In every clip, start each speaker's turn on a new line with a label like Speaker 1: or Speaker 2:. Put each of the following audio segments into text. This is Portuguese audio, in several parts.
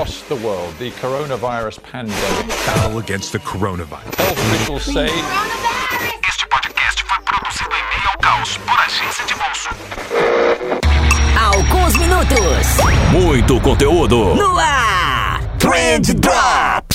Speaker 1: across the world, the coronavirus pandemic.
Speaker 2: Battle against the coronavirus.
Speaker 1: Health officials say
Speaker 3: Este podcast foi produzido em meio ao caos por agência de bolso.
Speaker 4: Alguns minutos
Speaker 2: Muito conteúdo.
Speaker 4: no ar.
Speaker 2: Trend Drops.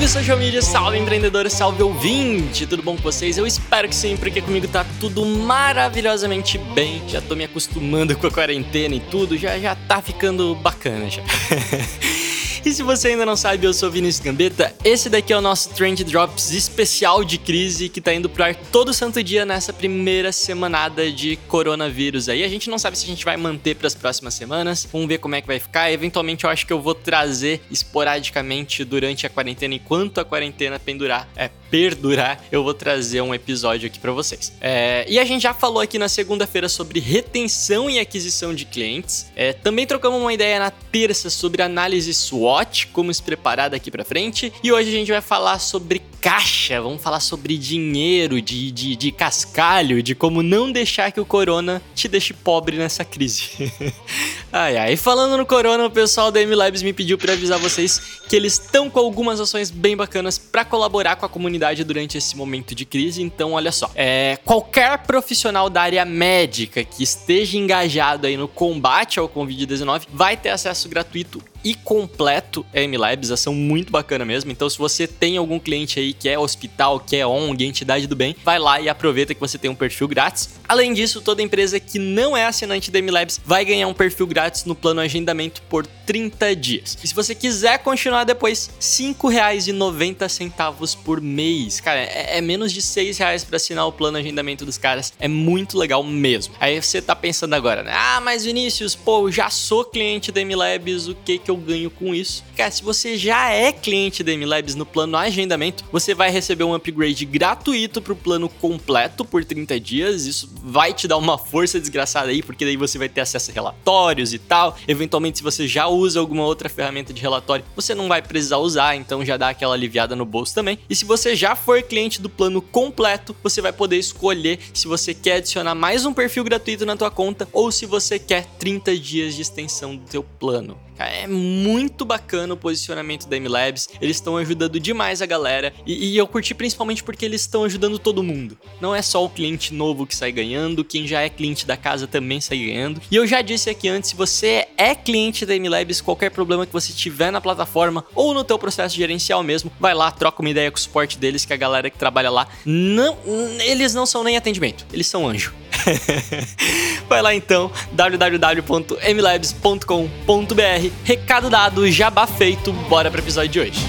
Speaker 5: Salve social media, salve empreendedor, salve ouvinte, tudo bom com vocês? Eu espero que sim, porque comigo tá tudo maravilhosamente bem. Já tô me acostumando com a quarentena e tudo, já já tá ficando bacana já. E se você ainda não sabe, eu sou Vinícius Gambetta. Esse daqui é o nosso Trend Drops especial de crise que tá indo pro ar todo santo dia nessa primeira semanada de coronavírus aí. A gente não sabe se a gente vai manter para as próximas semanas. Vamos ver como é que vai ficar. Eventualmente eu acho que eu vou trazer esporadicamente durante a quarentena, enquanto a quarentena pendurar, é perdurar, eu vou trazer um episódio aqui para vocês. É, e a gente já falou aqui na segunda-feira sobre retenção e aquisição de clientes. É, também trocamos uma ideia na terça sobre análise SWOT, como se preparar daqui para frente. E hoje a gente vai falar sobre caixa, vamos falar sobre dinheiro, de, de, de cascalho, de como não deixar que o corona te deixe pobre nessa crise. ai ai, falando no corona, o pessoal da MLabs me pediu para avisar vocês que eles estão com algumas ações bem bacanas para colaborar com a comunidade durante esse momento de crise. Então, olha só, é, qualquer profissional da área médica que esteja engajado aí no combate ao Covid-19 vai ter acesso gratuito e completo a MLabs, ação muito bacana mesmo. Então, se você tem algum cliente aí que é hospital, que é ONG, entidade do bem, vai lá e aproveita que você tem um perfil grátis. Além disso, toda empresa que não é assinante da MLabs vai ganhar um perfil grátis no plano agendamento por 30 dias. E se você quiser continuar depois, R$ 5,90 por mês. Cara, é, é menos de R$ reais para assinar o plano agendamento dos caras. É muito legal mesmo. Aí você tá pensando agora, né? Ah, mas Vinícius, pô, eu já sou cliente da MLabs, o que que eu ganho com isso? Cara, se você já é cliente da MLabs no plano agendamento, você vai receber um upgrade gratuito pro plano completo por 30 dias. Isso vai te dar uma força desgraçada aí, porque daí você vai ter acesso a relatórios e tal. Eventualmente, se você já usa alguma outra ferramenta de relatório, você não vai precisar usar, então já dá aquela aliviada no bolso também. E se você já for cliente do plano completo, você vai poder escolher se você quer adicionar mais um perfil gratuito na tua conta ou se você quer 30 dias de extensão do teu plano. É muito bacana o posicionamento da MLabs. Eles estão ajudando demais a galera. E, e, eu curti principalmente porque eles estão ajudando todo mundo. Não é só o cliente novo que sai ganhando, quem já é cliente da casa também sai ganhando. E eu já disse aqui antes, se você é cliente da MLabs, qualquer problema que você tiver na plataforma ou no teu processo gerencial mesmo, vai lá, troca uma ideia com o suporte deles, que a galera que trabalha lá, não, eles não são nem atendimento, eles são anjo. Vai lá então, www.mlabs.com.br. Recado dado, jabá feito, bora pro episódio de hoje.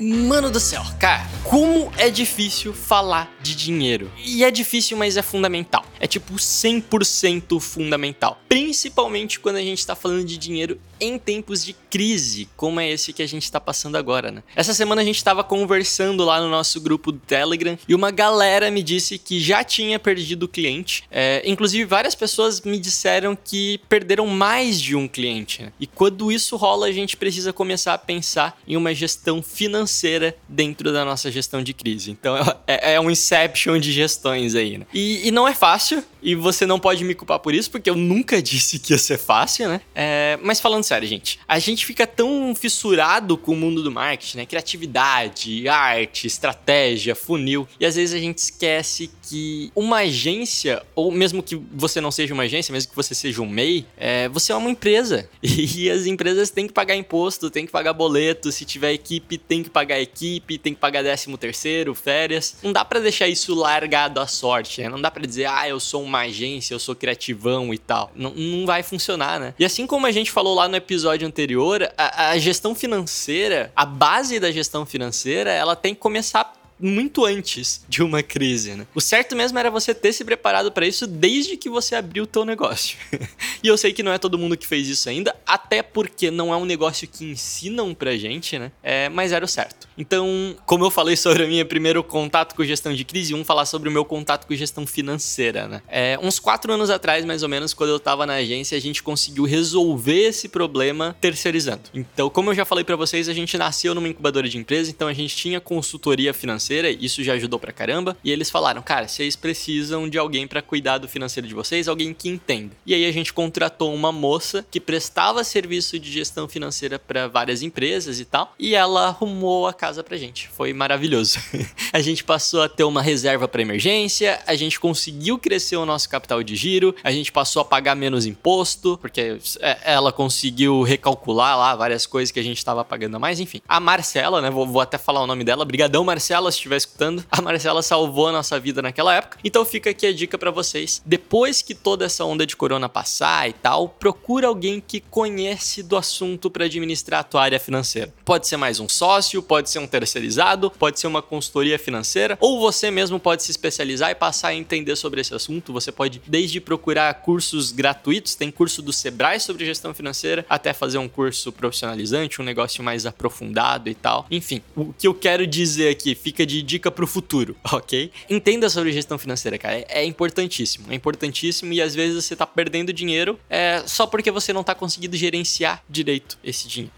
Speaker 5: Mano do céu, cara, como é difícil falar de dinheiro. E é difícil, mas é fundamental. É tipo 100% fundamental. Principalmente quando a gente tá falando de dinheiro em tempos de crise, como é esse que a gente tá passando agora, né? Essa semana a gente tava conversando lá no nosso grupo do Telegram e uma galera me disse que já tinha perdido o cliente. É, inclusive, várias pessoas me disseram que perderam mais de um cliente. Né? E quando isso rola, a gente precisa começar a pensar em uma gestão financeira dentro da nossa gestão de crise. Então é, é um inception de gestões aí, né? E, e, não é fácil, e você não pode me culpar por isso, porque eu nunca disse que ia ser fácil, né? É, mas falando sério, gente, a gente fica tão fissurado com o mundo do marketing, né? Criatividade, arte, estratégia, funil, e às vezes a gente esquece que uma agência, ou mesmo que você não seja uma agência, mesmo que você seja um MEI, é, você é uma empresa. E as empresas têm que pagar imposto, têm que pagar boleto, se tiver equipe, tem que pagar equipe, tem que pagar décimo terceiro, férias. Não dá para deixar isso largado à sorte, né? Não dá para dizer, ah, eu sou uma agência, eu sou criativão e tal. Não, não vai funcionar, né? E assim como a gente falou lá no episódio anterior, a, a gestão financeira, a base da gestão financeira, ela tem que começar muito antes de uma crise, né? O certo mesmo era você ter se preparado para isso desde que você abriu o teu negócio. e eu sei que não é todo mundo que fez isso ainda, até porque não é um negócio que ensinam pra gente, né? É, mas era o certo. Então, como eu falei sobre a minha primeiro contato com gestão de crise, um falar sobre o meu contato com gestão financeira, né? É, uns quatro anos atrás, mais ou menos, quando eu tava na agência, a gente conseguiu resolver esse problema terceirizando. Então, como eu já falei pra vocês, a gente nasceu numa incubadora de empresa, então a gente tinha consultoria financeira, isso já ajudou pra caramba. E eles falaram, cara, vocês precisam de alguém pra cuidar do financeiro de vocês, alguém que entenda. E aí a gente contratou uma moça que prestava serviço de gestão financeira pra várias empresas e tal, e ela arrumou a casa pra gente. Foi maravilhoso. a gente passou a ter uma reserva pra emergência, a gente conseguiu crescer o nosso capital de giro, a gente passou a pagar menos imposto, porque é, ela conseguiu recalcular lá várias coisas que a gente estava pagando a mais, enfim. A Marcela, né, vou, vou até falar o nome dela, brigadão Marcela, se estiver escutando. A Marcela salvou a nossa vida naquela época. Então fica aqui a dica pra vocês. Depois que toda essa onda de corona passar e tal, procura alguém que conhece do assunto pra administrar a tua área financeira. Pode ser mais um sócio, pode ser um terceirizado, pode ser uma consultoria financeira, ou você mesmo pode se especializar e passar a entender sobre esse assunto. Você pode desde procurar cursos gratuitos, tem curso do Sebrae sobre gestão financeira, até fazer um curso profissionalizante, um negócio mais aprofundado e tal. Enfim, o que eu quero dizer aqui fica de dica pro futuro, ok? Entenda sobre gestão financeira, cara. É, é importantíssimo. É importantíssimo e às vezes você tá perdendo dinheiro é, só porque você não tá conseguindo gerenciar direito esse dinheiro.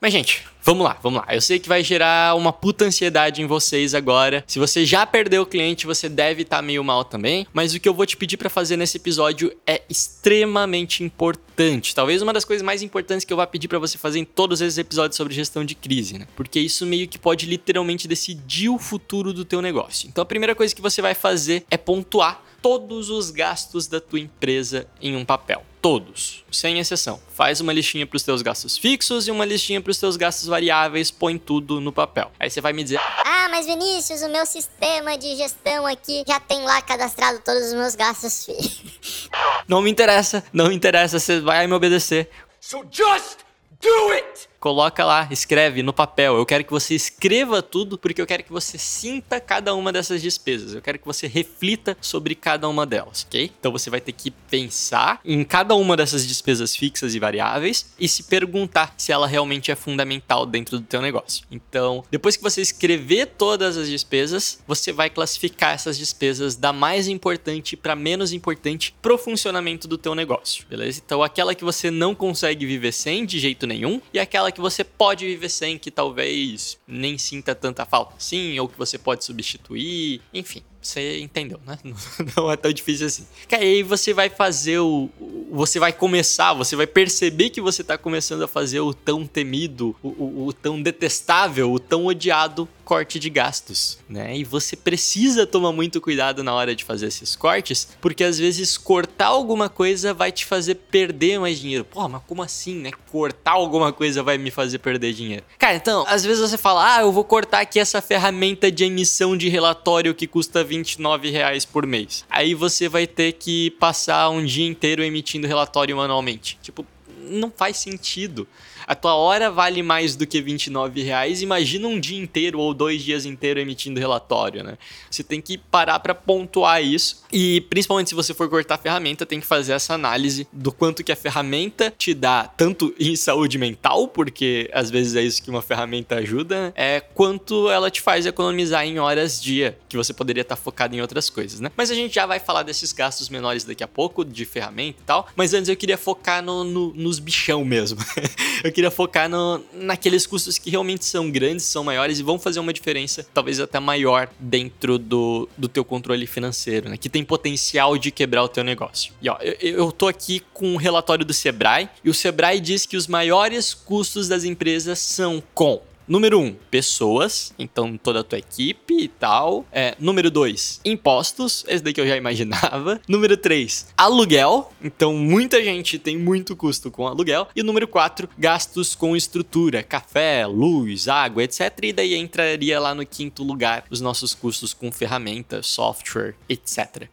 Speaker 5: Mas, gente, vamos lá, vamos lá. Eu sei que vai gerar uma puta ansiedade em vocês agora. Se você já perdeu o cliente, você deve estar meio mal também. Mas o que eu vou te pedir para fazer nesse episódio é extremamente importante. Talvez uma das coisas mais importantes que eu vou pedir para você fazer em todos esses episódios sobre gestão de crise, né? Porque isso meio que pode literalmente decidir o futuro do teu negócio. Então, a primeira coisa que você vai fazer é pontuar todos os gastos da tua empresa em um papel. Todos, sem exceção. Faz uma listinha para os teus gastos fixos e uma listinha para os teus gastos variáveis, põe tudo no papel. Aí você vai me dizer:
Speaker 6: Ah, mas Vinícius, o meu sistema de gestão aqui já tem lá cadastrado todos os meus gastos fixos.
Speaker 5: "Não me interessa, não me interessa, você vai me obedecer."
Speaker 7: So just do it!
Speaker 5: Coloca lá, escreve no papel. Eu quero que você escreva tudo porque eu quero que você sinta cada uma dessas despesas. Eu quero que você reflita sobre cada uma delas, ok? Então você vai ter que pensar em cada uma dessas despesas fixas e variáveis e se perguntar se ela realmente é fundamental dentro do teu negócio. Então, depois que você escrever todas as despesas, você vai classificar essas despesas da mais importante para menos importante pro funcionamento do teu negócio, beleza? Então, aquela que você não consegue viver sem de jeito nenhum e aquela que você pode viver sem, que talvez nem sinta tanta falta assim, ou que você pode substituir, enfim. Você entendeu, né? Não é tão difícil assim. Cara, aí você vai fazer o. Você vai começar, você vai perceber que você tá começando a fazer o tão temido, o, o, o tão detestável, o tão odiado corte de gastos, né? E você precisa tomar muito cuidado na hora de fazer esses cortes, porque às vezes cortar alguma coisa vai te fazer perder mais dinheiro. Pô, mas como assim, né? Cortar alguma coisa vai me fazer perder dinheiro. Cara, então, às vezes você fala, ah, eu vou cortar aqui essa ferramenta de emissão de relatório que custa 29 reais por mês. Aí você vai ter que passar um dia inteiro emitindo relatório manualmente. Tipo, não faz sentido. A tua hora vale mais do que 29 reais. Imagina um dia inteiro ou dois dias inteiros emitindo relatório, né? Você tem que parar para pontuar isso. E principalmente se você for cortar a ferramenta, tem que fazer essa análise do quanto que a ferramenta te dá, tanto em saúde mental, porque às vezes é isso que uma ferramenta ajuda, é quanto ela te faz economizar em horas dia, que você poderia estar focado em outras coisas, né? Mas a gente já vai falar desses gastos menores daqui a pouco, de ferramenta e tal. Mas antes eu queria focar no, no, nos bichão mesmo. eu queria focar no, naqueles custos que realmente são grandes, são maiores e vão fazer uma diferença, talvez até maior, dentro do, do teu controle financeiro, né? Que tem potencial de quebrar o teu negócio. E ó, eu, eu tô aqui com um relatório do Sebrae, e o Sebrae diz que os maiores custos das empresas são com Número 1, um, pessoas, então toda a tua equipe e tal. É, número 2, impostos, esse daqui eu já imaginava. Número 3, aluguel, então muita gente tem muito custo com aluguel. E número 4, gastos com estrutura, café, luz, água, etc. E daí entraria lá no quinto lugar os nossos custos com ferramentas, software, etc.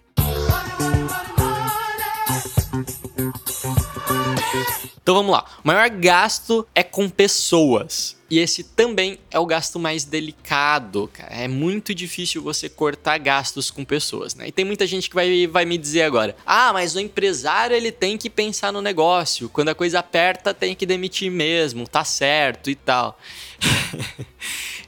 Speaker 5: Então vamos lá. O maior gasto é com pessoas. E esse também é o gasto mais delicado, cara. É muito difícil você cortar gastos com pessoas, né? E tem muita gente que vai, vai me dizer agora: ah, mas o empresário ele tem que pensar no negócio. Quando a coisa aperta, tem que demitir mesmo, tá certo e tal.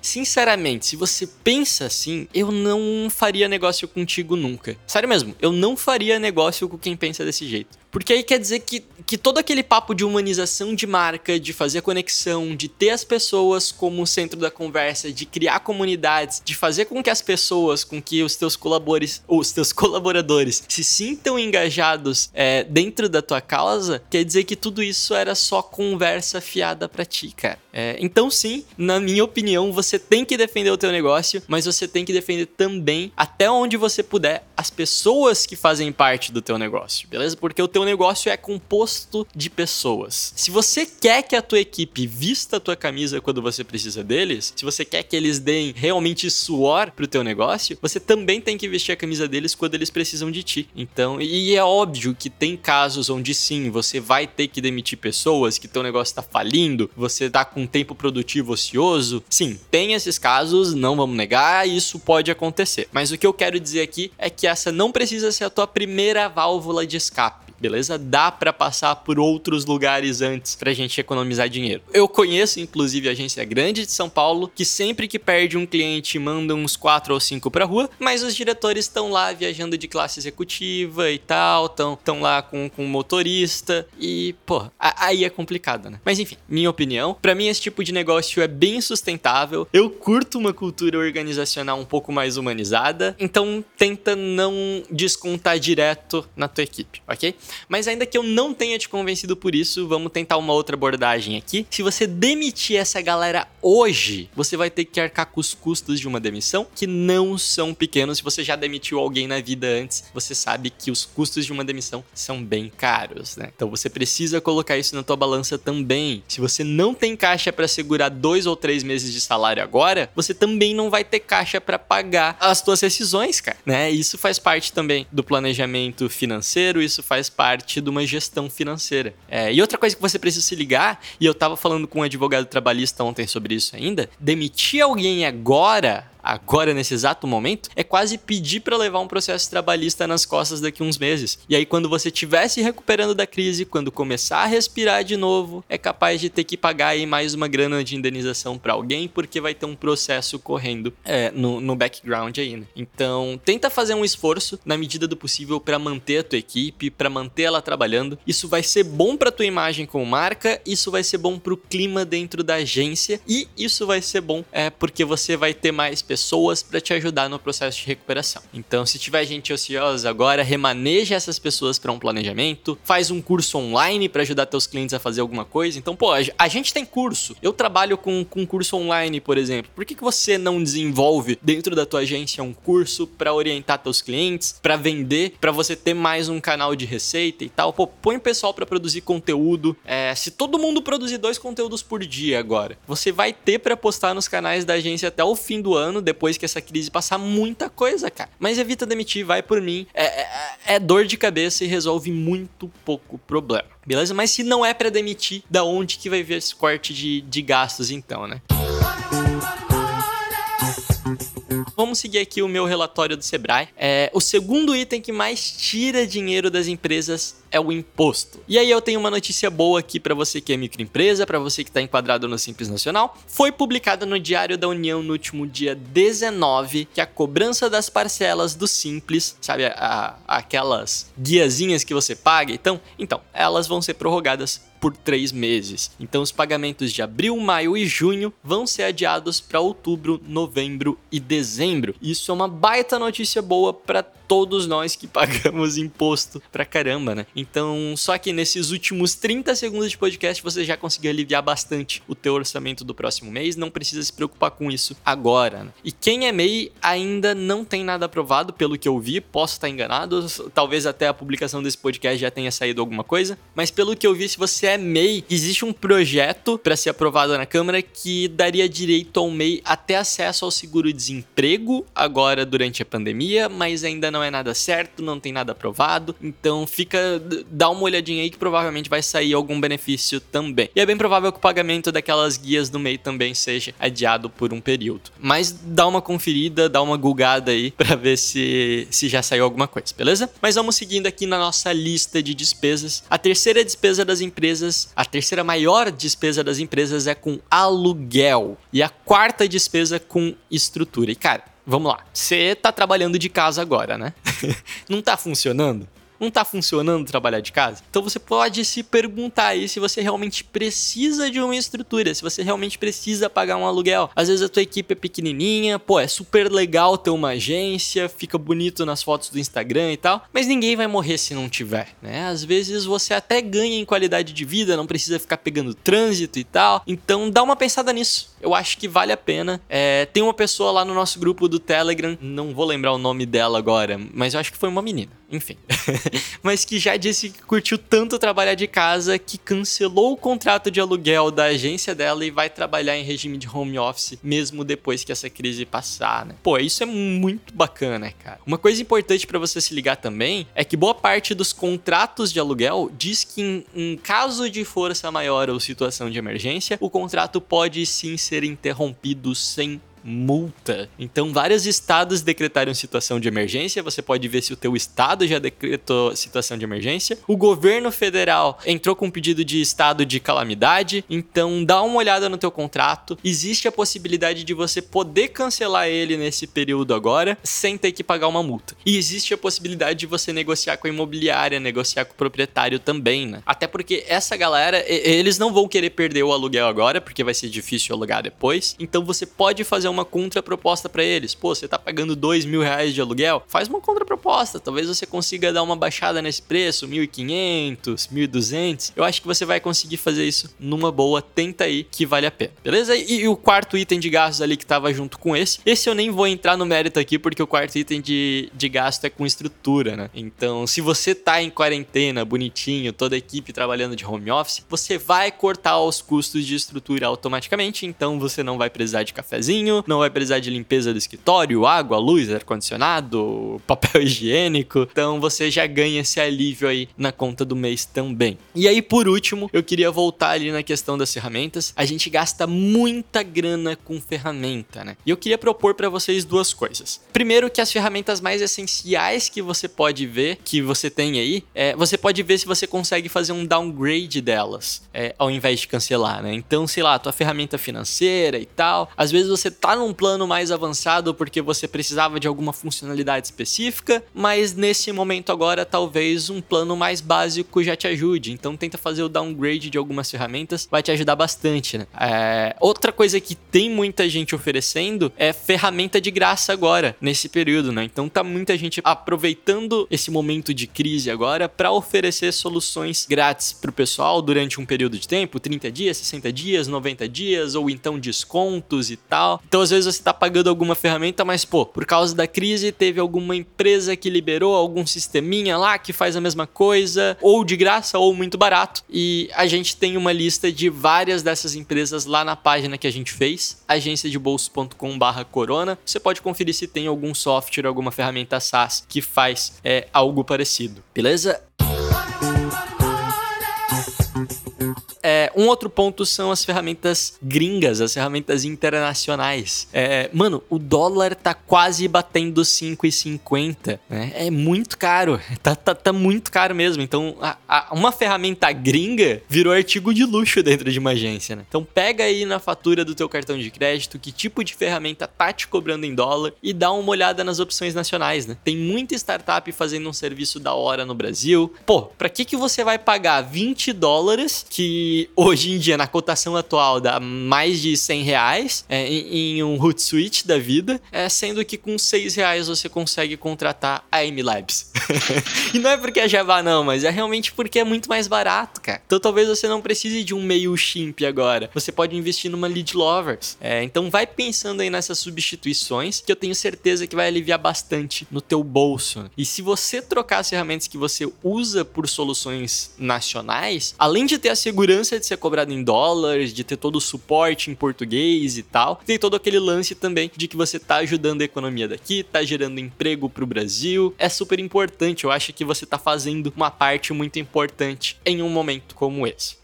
Speaker 5: Sinceramente, se você pensa assim, eu não faria negócio contigo nunca. Sério mesmo, eu não faria negócio com quem pensa desse jeito. Porque aí quer dizer que, que todo aquele papo de humanização de marca, de fazer conexão, de ter as pessoas como centro da conversa, de criar comunidades, de fazer com que as pessoas, com que os teus colaboradores, os teus colaboradores se sintam engajados é, dentro da tua causa, quer dizer que tudo isso era só conversa fiada pra ti, cara. É, então sim, na minha opinião, você tem que defender o teu negócio, mas você tem que defender também, até onde você puder, as pessoas que fazem parte do teu negócio, beleza? Porque o teu negócio é composto de pessoas. Se você quer que a tua equipe vista a tua camisa quando você precisa deles, se você quer que eles deem realmente suor pro teu negócio, você também tem que vestir a camisa deles quando eles precisam de ti. Então, e é óbvio que tem casos onde sim, você vai ter que demitir pessoas, que teu negócio tá falindo, você tá com tempo produtivo ocioso. Sim, tem esses casos, não vamos negar, isso pode acontecer. Mas o que eu quero dizer aqui é que essa não precisa ser a tua primeira válvula de escape beleza? Dá para passar por outros lugares antes pra gente economizar dinheiro. Eu conheço, inclusive, agência grande de São Paulo que sempre que perde um cliente manda uns quatro ou cinco pra rua, mas os diretores estão lá viajando de classe executiva e tal, estão lá com, com motorista e, pô, aí é complicado, né? Mas enfim, minha opinião, para mim esse tipo de negócio é bem sustentável. Eu curto uma cultura organizacional um pouco mais humanizada, então tenta não descontar direto na tua equipe, ok? Mas ainda que eu não tenha te convencido por isso, vamos tentar uma outra abordagem aqui. Se você demitir essa galera hoje, você vai ter que arcar com os custos de uma demissão, que não são pequenos. Se você já demitiu alguém na vida antes, você sabe que os custos de uma demissão são bem caros, né? Então você precisa colocar isso na tua balança também. Se você não tem caixa para segurar dois ou três meses de salário agora, você também não vai ter caixa para pagar as tuas rescisões, cara, né? Isso faz parte também do planejamento financeiro, isso faz parte de uma gestão financeira. É, e outra coisa que você precisa se ligar, e eu tava falando com um advogado trabalhista ontem sobre isso ainda, demitir alguém agora agora nesse exato momento, é quase pedir para levar um processo trabalhista nas costas daqui uns meses. E aí quando você estiver se recuperando da crise, quando começar a respirar de novo, é capaz de ter que pagar aí mais uma grana de indenização para alguém, porque vai ter um processo correndo é, no, no background aí, né? Então, tenta fazer um esforço na medida do possível para manter a tua equipe, para manter ela trabalhando. Isso vai ser bom para tua imagem como marca, isso vai ser bom para o clima dentro da agência e isso vai ser bom é porque você vai ter mais pessoas pessoas para te ajudar no processo de recuperação. Então, se tiver gente ociosa agora, remaneja essas pessoas para um planejamento, faz um curso online para ajudar teus clientes a fazer alguma coisa. Então, pô, a gente tem curso. Eu trabalho com, com curso online, por exemplo. Por que, que você não desenvolve dentro da tua agência um curso para orientar teus clientes, para vender, para você ter mais um canal de receita e tal? Pô, põe o pessoal para produzir conteúdo. É, se todo mundo produzir dois conteúdos por dia agora, você vai ter para postar nos canais da agência até o fim do ano depois que essa crise passar muita coisa, cara. Mas evita demitir, vai por mim. É, é, é dor de cabeça e resolve muito pouco problema. Beleza? Mas se não é para demitir, da onde que vai vir esse corte de, de gastos então, né? Vamos seguir aqui o meu relatório do Sebrae. É, o segundo item que mais tira dinheiro das empresas é o imposto. E aí eu tenho uma notícia boa aqui para você que é microempresa, para você que está enquadrado no Simples Nacional. Foi publicado no Diário da União no último dia 19 que a cobrança das parcelas do Simples, sabe, a, a, aquelas guiazinhas que você paga, então, então, elas vão ser prorrogadas por três meses. Então, os pagamentos de abril, maio e junho vão ser adiados para outubro, novembro e dezembro. Isso é uma baita notícia boa para todos nós que pagamos imposto pra caramba, né? Então, só que nesses últimos 30 segundos de podcast você já conseguiu aliviar bastante o teu orçamento do próximo mês, não precisa se preocupar com isso agora. Né? E quem é MEI ainda não tem nada aprovado, pelo que eu vi, posso estar enganado, talvez até a publicação desse podcast já tenha saído alguma coisa, mas pelo que eu vi, se você é MEI, existe um projeto para ser aprovado na Câmara que daria direito ao MEI até acesso ao seguro-desemprego agora durante a pandemia, mas ainda não não é nada certo, não tem nada aprovado. Então fica, dá uma olhadinha aí que provavelmente vai sair algum benefício também. E é bem provável que o pagamento daquelas guias do MEI também seja adiado por um período. Mas dá uma conferida, dá uma gulgada aí pra ver se, se já saiu alguma coisa, beleza? Mas vamos seguindo aqui na nossa lista de despesas. A terceira despesa das empresas, a terceira maior despesa das empresas é com aluguel. E a quarta despesa com estrutura. E cara, vamos lá. Você tá trabalhando de casa agora, né? Não tá funcionando? Não tá funcionando trabalhar de casa? Então você pode se perguntar aí se você realmente precisa de uma estrutura, se você realmente precisa pagar um aluguel. Às vezes a tua equipe é pequenininha, pô, é super legal ter uma agência, fica bonito nas fotos do Instagram e tal, mas ninguém vai morrer se não tiver, né? Às vezes você até ganha em qualidade de vida, não precisa ficar pegando trânsito e tal. Então dá uma pensada nisso. Eu acho que vale a pena. É, tem uma pessoa lá no nosso grupo do Telegram, não vou lembrar o nome dela agora, mas eu acho que foi uma menina. Enfim. mas que já disse que curtiu tanto trabalhar de casa que cancelou o contrato de aluguel da agência dela e vai trabalhar em regime de home office mesmo depois que essa crise passar, né? Pô, isso é muito bacana, cara. Uma coisa importante pra você se ligar também é que boa parte dos contratos de aluguel diz que em, em caso de força maior ou situação de emergência, o contrato pode sim ser interrompido sem multa. Então, vários estados decretaram situação de emergência. Você pode ver se o teu estado já decretou situação de emergência. O governo federal entrou com um pedido de estado de calamidade. Então, dá uma olhada no teu contrato. Existe a possibilidade de você poder cancelar ele nesse período agora, sem ter que pagar uma multa. E existe a possibilidade de você negociar com a imobiliária, negociar com o proprietário também, né? Até porque essa galera, eles não vão querer perder o aluguel agora, porque vai ser difícil alugar depois. Então, você pode fazer uma contraproposta pra eles. Pô, você tá pagando dois mil reais de aluguel? Faz uma contraproposta. Talvez você consiga dar uma baixada nesse preço, 1.500, 1.200. Eu acho que você vai conseguir fazer isso numa boa. Tenta aí que vale a pena, beleza? E, e o quarto item de gastos ali que tava junto com esse. Esse eu nem vou entrar no mérito aqui, porque o quarto item de, de gasto é com estrutura, né? Então, se você tá em quarentena, bonitinho, toda a equipe trabalhando de home office, você vai cortar os custos de estrutura automaticamente. Então, você não vai precisar de cafezinho, não vai precisar de limpeza do escritório, água, luz, ar-condicionado, papel higiênico. Então, você já ganha esse alívio aí na conta do mês também. E aí, por último, eu queria voltar ali na questão das ferramentas. A gente gasta muita grana com ferramenta, né? E eu queria propor para vocês duas coisas. Primeiro, que as ferramentas mais essenciais que você pode ver, que você tem aí, é, você pode ver se você consegue fazer um downgrade delas, é, ao invés de cancelar, né? Então, sei lá, tua ferramenta financeira e tal. Às vezes você tá num plano mais avançado porque você precisava de alguma funcionalidade específica, mas nesse momento agora talvez um plano mais básico já te ajude. Então tenta fazer o downgrade de algumas ferramentas, vai te ajudar bastante, né? É, Outra coisa que tem muita gente oferecendo é ferramenta de graça agora, nesse período, né? Então tá muita gente aproveitando esse momento de crise agora para oferecer soluções grátis pro pessoal durante um período de tempo, 30 dias, 60 dias, 90 dias, ou então descontos e tal. Então às vezes você tá pagando alguma ferramenta, mas pô, por causa da crise teve alguma empresa que liberou algum sisteminha lá que faz a mesma coisa, ou de graça ou muito barato. E a gente tem uma lista de várias dessas empresas lá na página que a gente fez, agenciadebolso.com/corona. Você pode conferir se tem algum software, alguma ferramenta SaaS que faz é, algo parecido. Beleza? É, um outro ponto são as ferramentas gringas, as ferramentas internacionais. É, mano, o dólar tá quase batendo 5,50, né? É muito caro. Tá, tá, tá muito caro mesmo. Então, a- a- uma ferramenta gringa virou artigo de luxo dentro de uma agência, né? Então, pega aí na fatura do teu cartão de crédito que tipo de ferramenta tá te cobrando em dólar e dá uma olhada nas opções nacionais, né? Tem muita startup fazendo um serviço da hora no Brasil. Pô, pra que que você vai pagar 20 dólares, que hoje em dia, na cotação atual, dá mais de 100 reais é, em, em um Hootsuite da vida, é, sendo que com 6 reais você consegue contratar a MLabs. e não é porque é Java não, mas é realmente porque é muito mais barato, cara. Então talvez você não precise de um meio chimp agora. Você pode investir numa Lead Lovers. É, então vai pensando aí nessas substituições, que eu tenho certeza que vai aliviar bastante no teu bolso. E se você trocar as ferramentas que você usa por soluções nacionais, além de ter a segurança segurança de ser cobrado em dólares, de ter todo o suporte em português e tal. Tem todo aquele lance também de que você tá ajudando a economia daqui, tá gerando emprego pro Brasil. É super importante, eu acho que você tá fazendo uma parte muito importante em um momento como esse.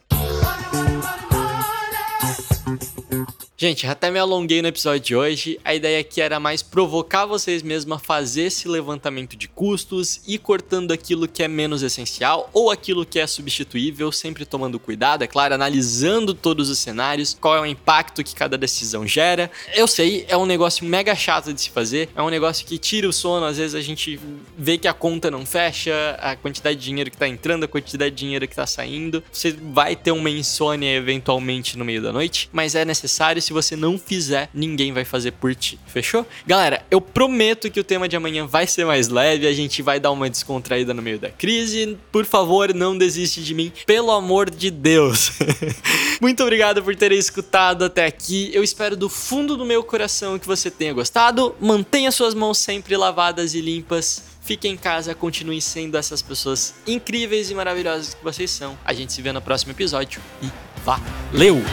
Speaker 5: Gente, até me alonguei no episódio de hoje. A ideia aqui era mais provocar vocês mesmos a fazer esse levantamento de custos e cortando aquilo que é menos essencial ou aquilo que é substituível, sempre tomando cuidado, é claro, analisando todos os cenários, qual é o impacto que cada decisão gera. Eu sei, é um negócio mega chato de se fazer, é um negócio que tira o sono, às vezes a gente vê que a conta não fecha, a quantidade de dinheiro que tá entrando, a quantidade de dinheiro que tá saindo. Você vai ter uma insônia eventualmente no meio da noite, mas é necessário se você não fizer, ninguém vai fazer por ti. Fechou? Galera, eu prometo que o tema de amanhã vai ser mais leve, a gente vai dar uma descontraída no meio da crise. Por favor, não desiste de mim, pelo amor de Deus. Muito obrigado por terem escutado até aqui. Eu espero do fundo do meu coração que você tenha gostado. Mantenha suas mãos sempre lavadas e limpas. Fique em casa, continue sendo essas pessoas incríveis e maravilhosas que vocês são. A gente se vê no próximo episódio e valeu!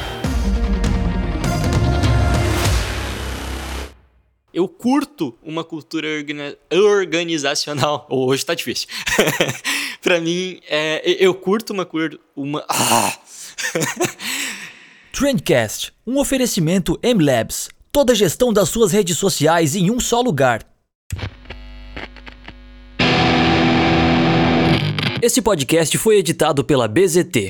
Speaker 5: Eu curto uma cultura organi- organizacional. Hoje tá difícil. pra mim, é, eu curto uma cur... uma ah!
Speaker 8: Trendcast, um oferecimento M-Labs. Toda a gestão das suas redes sociais em um só lugar. Esse podcast foi editado pela BZT,